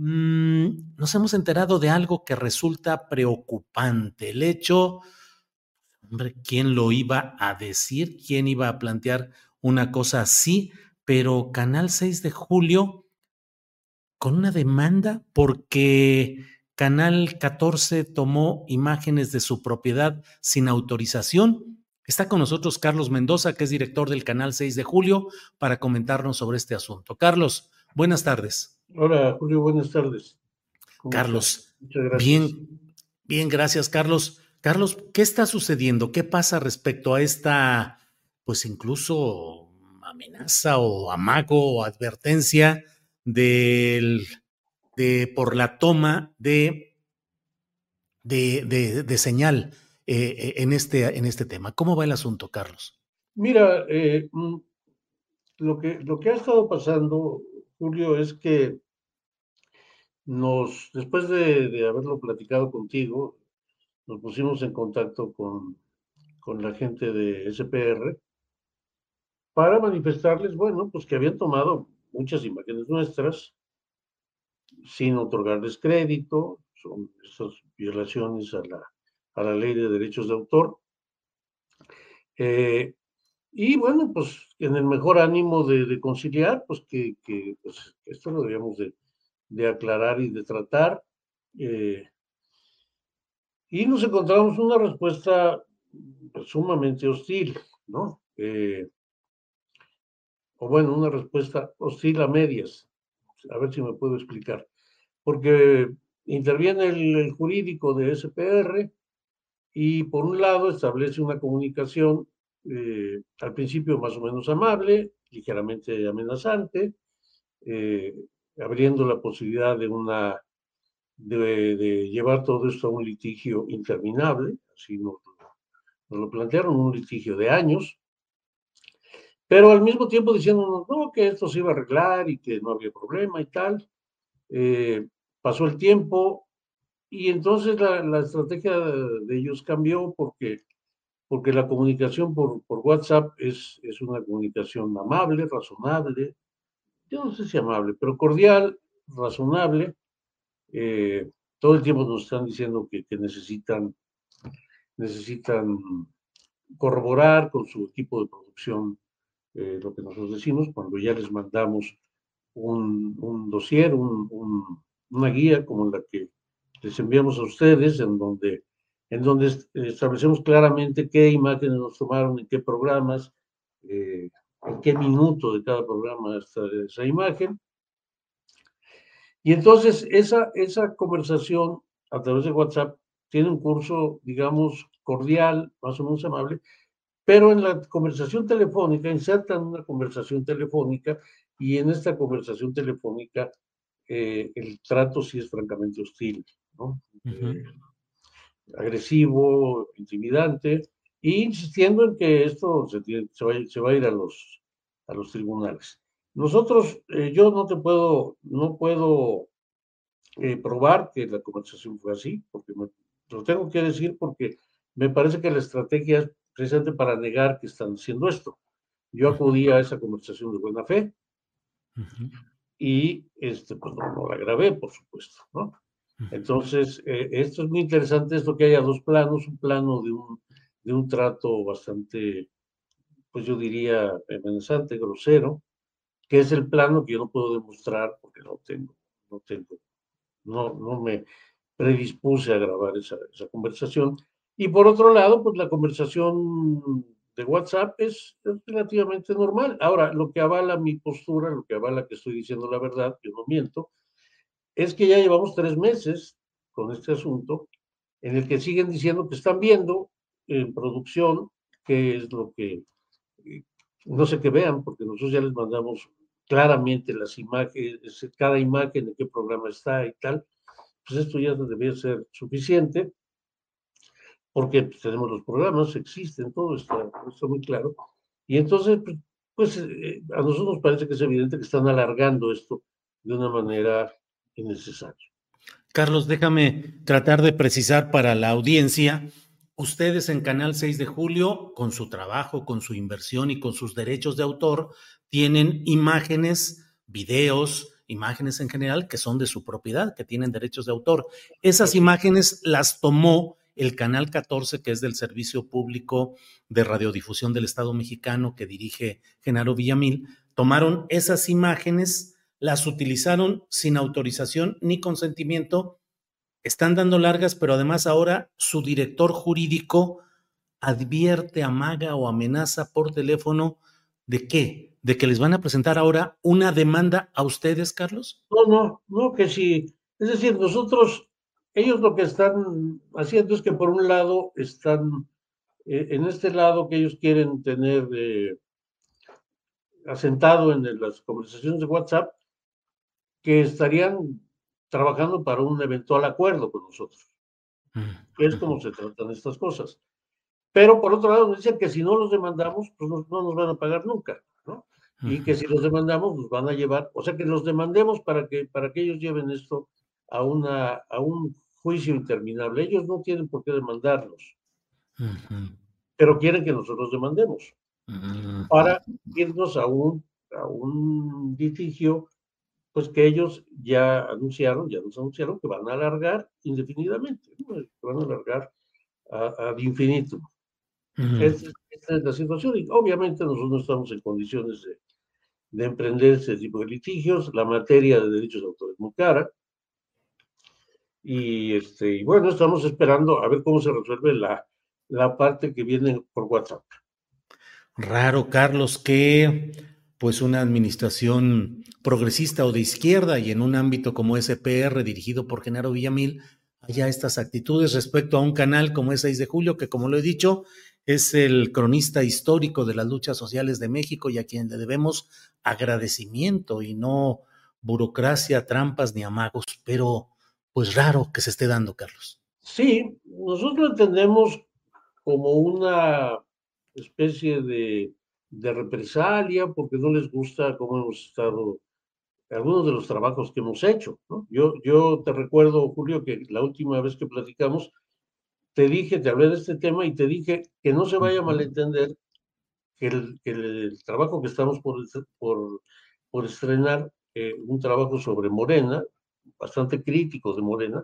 Mm, nos hemos enterado de algo que resulta preocupante. El hecho, hombre, ¿quién lo iba a decir? ¿Quién iba a plantear una cosa así? Pero Canal 6 de Julio, con una demanda porque Canal 14 tomó imágenes de su propiedad sin autorización. Está con nosotros Carlos Mendoza, que es director del Canal 6 de Julio, para comentarnos sobre este asunto. Carlos, buenas tardes. Hola, Julio, buenas tardes. ¿Cómo Carlos, estás? Muchas gracias. Bien, bien, gracias, Carlos. Carlos, ¿qué está sucediendo? ¿Qué pasa respecto a esta, pues incluso amenaza o amago o advertencia del, de, por la toma de, de, de, de señal eh, en, este, en este tema? ¿Cómo va el asunto, Carlos? Mira, eh, mm, lo, que, lo que ha estado pasando, Julio, es que nos, después de, de haberlo platicado contigo, nos pusimos en contacto con, con la gente de SPR para manifestarles, bueno, pues que habían tomado muchas imágenes nuestras sin otorgarles crédito, son esas violaciones a la, a la ley de derechos de autor. Eh, y bueno, pues en el mejor ánimo de, conciliar, pues que, pues, esto lo debíamos de, de aclarar y de tratar. eh, y nos encontramos una respuesta pues, sumamente hostil, ¿no? Eh, o bueno, una respuesta hostil a medias. A ver si me puedo explicar. Porque interviene el, el jurídico de SPR y por un lado establece una comunicación eh, al principio más o menos amable, ligeramente amenazante, eh, abriendo la posibilidad de una de, llevar todo esto a un litigio interminable, así nos, lo plantearon, un litigio de años, pero al mismo tiempo diciéndonos, no, que esto se iba a arreglar y que no había problema y tal. Eh, pasó el tiempo y entonces la, estrategia de, ellos cambió porque, porque la comunicación por, por WhatsApp es, es una comunicación amable, razonable, yo no sé si amable, pero cordial, razonable. Eh, todo el tiempo nos están diciendo que, que, necesitan, necesitan corroborar con su equipo de producción eh, lo que nosotros decimos, cuando ya les mandamos un, un dossier, un, una guía como la que les enviamos a ustedes, en donde, en donde establecemos claramente qué imágenes nos tomaron, en qué programas, eh, en qué minuto de cada programa está esa imagen. Y entonces esa, esa conversación a través de WhatsApp tiene un curso, digamos, cordial, más o menos amable, pero en la conversación telefónica insertan una conversación telefónica y en esta conversación telefónica eh, el trato sí es francamente hostil, ¿no? Eh, agresivo, intimidante, e insistiendo en que esto se, se, va, a ir a los, a los tribunales. Nosotros, eh, yo no te puedo, no puedo probar que la conversación fue así, porque lo tengo que decir porque me parece que la estrategia es precisamente para negar que están haciendo esto. Yo acudí a esa conversación de buena fe y este, pues no, la grabé, por supuesto, ¿no? Entonces, eh, esto es muy interesante, esto que haya dos planos, un plano de un, de un trato bastante, pues yo diría, amenazante, grosero, que es el plano que yo no puedo demostrar porque no tengo, no tengo, no, no me predispuse a grabar esa, esa conversación. Y por otro lado, pues la conversación de WhatsApp es, relativamente normal. Ahora, lo que avala mi postura, lo que avala que estoy diciendo la verdad, yo no miento, es que ya llevamos tres meses con este asunto en el que siguen diciendo que están viendo en producción qué es lo que, eh, no sé qué vean, porque nosotros ya les mandamos claramente las imágenes, cada imagen en qué programa está y tal, pues esto ya debería ser suficiente porque pues, tenemos los programas, existen, todo está, muy claro. Y entonces, pues, pues eh, a nosotros nos parece que es evidente que están alargando esto de una manera Carlos, déjame tratar de precisar para la audiencia. Ustedes en Canal 6 de Julio, con su trabajo, con su inversión y con sus derechos de autor, tienen imágenes, videos, imágenes en general que son de su propiedad, que tienen derechos de autor. Esas imágenes las tomó el Canal 14, que es del Servicio Público de Radiodifusión del Estado mexicano que dirige Genaro Villamil, tomaron esas imágenes, las utilizaron sin autorización ni consentimiento, están dando largas, pero además ahora su director jurídico advierte, amaga o amenaza por teléfono de qué? ¿De que les van a presentar ahora una demanda a ustedes, Carlos? No, no, no, que sí. Es decir, nosotros ellos lo que están haciendo es que por un lado están eh, en este lado que ellos quieren tener eh, asentado en las conversaciones de WhatsApp, que estarían trabajando para un eventual acuerdo con nosotros. Mm, es como se tratan estas cosas. Pero por otro lado, nos dicen que si no los demandamos, pues no, nos van a pagar nunca, ¿no? Y que si los demandamos, nos van a llevar, o sea, que los demandemos para que, para que ellos lleven esto a, una, a un juicio interminable. Ellos no tienen por qué demandarnos, pero quieren que nosotros demandemos para irnos a un, a un litigio, pues que ellos ya anunciaron, ya nos anunciaron que van a alargar indefinidamente, que van a alargar ad infinito. esta, es la situación y obviamente nosotros no estamos en condiciones de, de emprender ese tipo de litigios. La materia de derechos de autor es muy cara. Y, este, y bueno, estamos esperando a ver cómo se resuelve la, la parte que viene por WhatsApp. Raro, Carlos, que pues una administración progresista o de izquierda y en un ámbito como SPR dirigido por Genaro Villamil haya estas actitudes respecto a un canal como es 6 de julio, que como lo he dicho, es el cronista histórico de las luchas sociales de México y a quien le debemos agradecimiento y no burocracia, trampas ni amagos. Pero pues raro que se esté dando, Carlos. Sí, nosotros entendemos como una especie de, represalia porque no les gusta cómo hemos estado, algunos de los trabajos que hemos hecho. Yo, yo te recuerdo, Julio, que la última vez que platicamos, te dije, te hablé de este tema y te dije que no se vaya a malentender que el, que el trabajo que estamos por, por, por estrenar, eh, un trabajo sobre Morena, bastante críticos de Morena,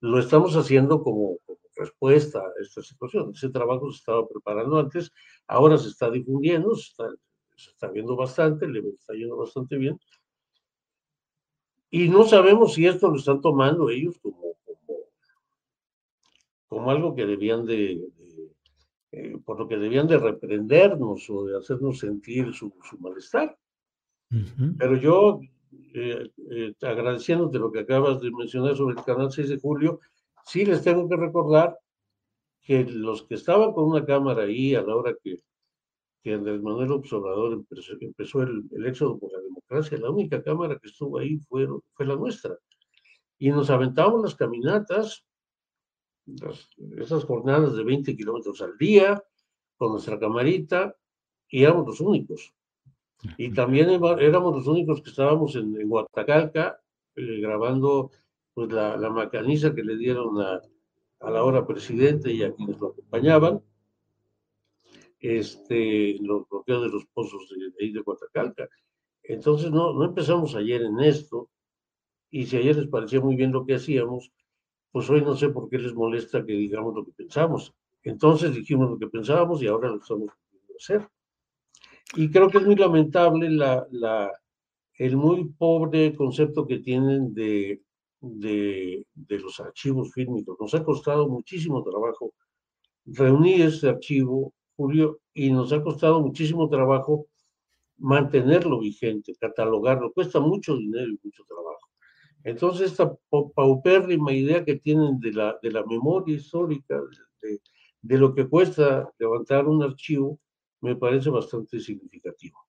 lo estamos haciendo como, respuesta a esta situación. Ese trabajo se estaba preparando antes, ahora se está difundiendo, se está se está viendo bastante, le está yendo bastante bien. Y no sabemos si esto lo están tomando ellos como, como, algo que debían de, eh, por lo que debían de reprendernos o de hacernos sentir su, malestar. Pero yo, eh, eh, agradeciéndote lo que acabas de mencionar sobre el canal 6 de julio, sí les tengo que recordar que los que estaban con una cámara ahí a la hora que, que Andrés Manuel Observador empezó, el, éxodo por la democracia, la única cámara que estuvo ahí fue, fue la nuestra. Y nos aventamos las caminatas, esas jornadas de 20 kilómetros al día, con nuestra camarita, y éramos los únicos. Y también éramos los únicos que estábamos en, en Guatacalca eh, grabando pues, la, la macaniza que le dieron a, a la hora presidente y a quienes lo acompañaban, este, los bloqueos de los pozos de, de ahí de Guatacalca. Entonces, no, no empezamos ayer en esto, y si ayer les parecía muy bien lo que hacíamos, pues hoy no sé por qué les molesta que digamos lo que pensamos. Entonces dijimos lo que pensábamos y ahora lo estamos hacer. Y creo que es muy lamentable la, la, el muy pobre concepto que tienen de de, los archivos fílmicos. Nos ha costado muchísimo trabajo reunir este archivo, Julio, y nos ha costado muchísimo trabajo mantenerlo vigente, catalogarlo. Cuesta mucho dinero y mucho trabajo. Entonces, esta paupérrima idea que tienen de la, de la memoria histórica, de, de lo que cuesta levantar un archivo, me parece bastante significativo.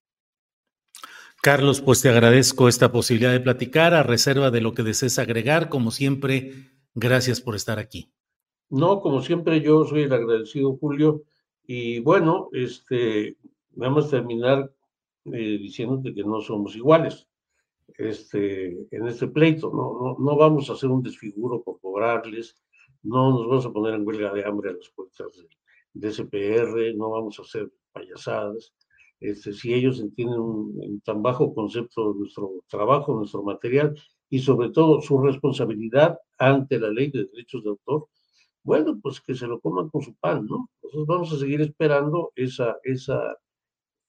Carlos, pues te agradezco esta posibilidad de platicar a reserva de lo que desees agregar. Como siempre, gracias por estar aquí. No, como siempre, yo soy el agradecido, Julio. Y bueno, este, nada más terminar eh, diciéndote que no somos iguales este, en este pleito. No, no, vamos a hacer un desfiguro por cobrarles, no nos vamos a poner en huelga de hambre a las puertas de SPR, no vamos a hacer payasadas. Este, si ellos entienden un, tan bajo concepto de nuestro trabajo, nuestro material y sobre todo su responsabilidad ante la ley de derechos de autor, bueno, pues que se lo coman con su pan, ¿no? Nosotros vamos a seguir esperando esa, esa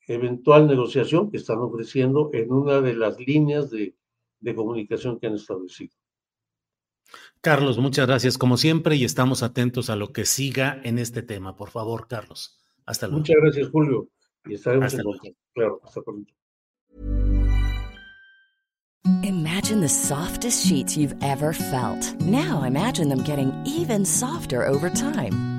eventual negociación que están ofreciendo en una de las líneas de, de comunicación que han establecido. Carlos, muchas gracias como siempre y estamos atentos a lo que siga en este tema. Por favor, Carlos. Hasta luego. Muchas gracias, Julio. Y estaremos en contacto. Claro, hasta pronto. Imagine the softest sheets you've ever felt. Now imagine them getting even softer over time.